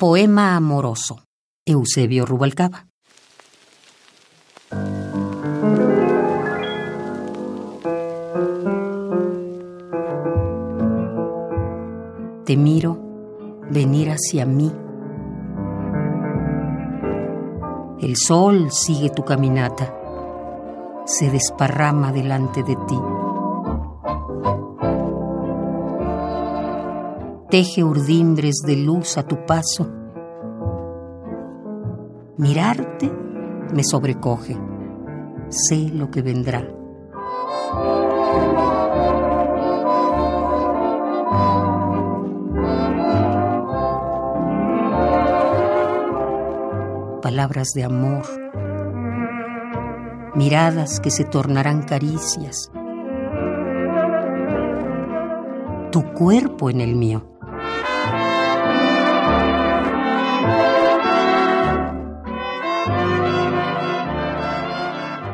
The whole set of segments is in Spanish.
Poema amoroso. Eusebio Rubalcaba. Te miro venir hacia mí. El sol sigue tu caminata, se desparrama delante de ti. Teje urdimbres de luz a tu paso. Mirarte me sobrecoge, sé lo que vendrá. Palabras de amor, miradas que se tornarán caricias, tu cuerpo en el mío.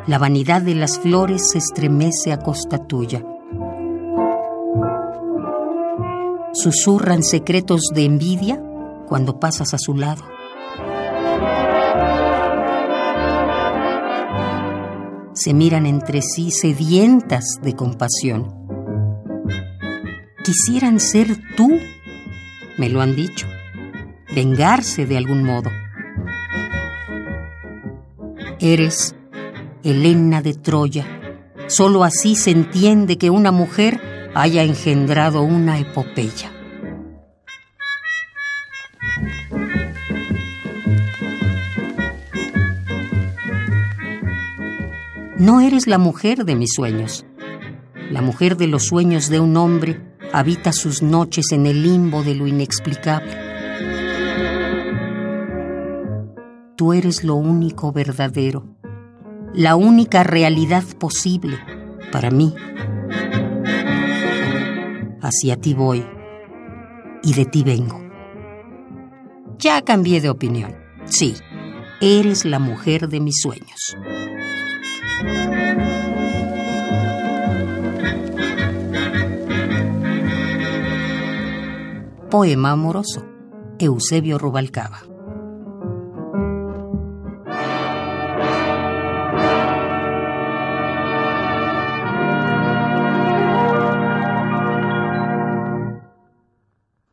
La vanidad de las flores se estremece a costa tuya. Susurran secretos de envidia cuando pasas a su lado. Se miran entre sí sedientas de compasión. Quisieran ser tú, me lo han dicho, vengarse de algún modo. Eres Helena de Troya. Solo así se entiende que una mujer haya engendrado una epopeya. No eres la mujer de mis sueños. La mujer de los sueños de un hombre habita sus noches en el limbo de lo inexplicable. Tú eres lo único verdadero la única realidad posible para mí. Hacia ti voy y de ti vengo. Ya cambié de opinión. Sí, eres la mujer de mis sueños. Poema amoroso. Eusebio Rubalcaba.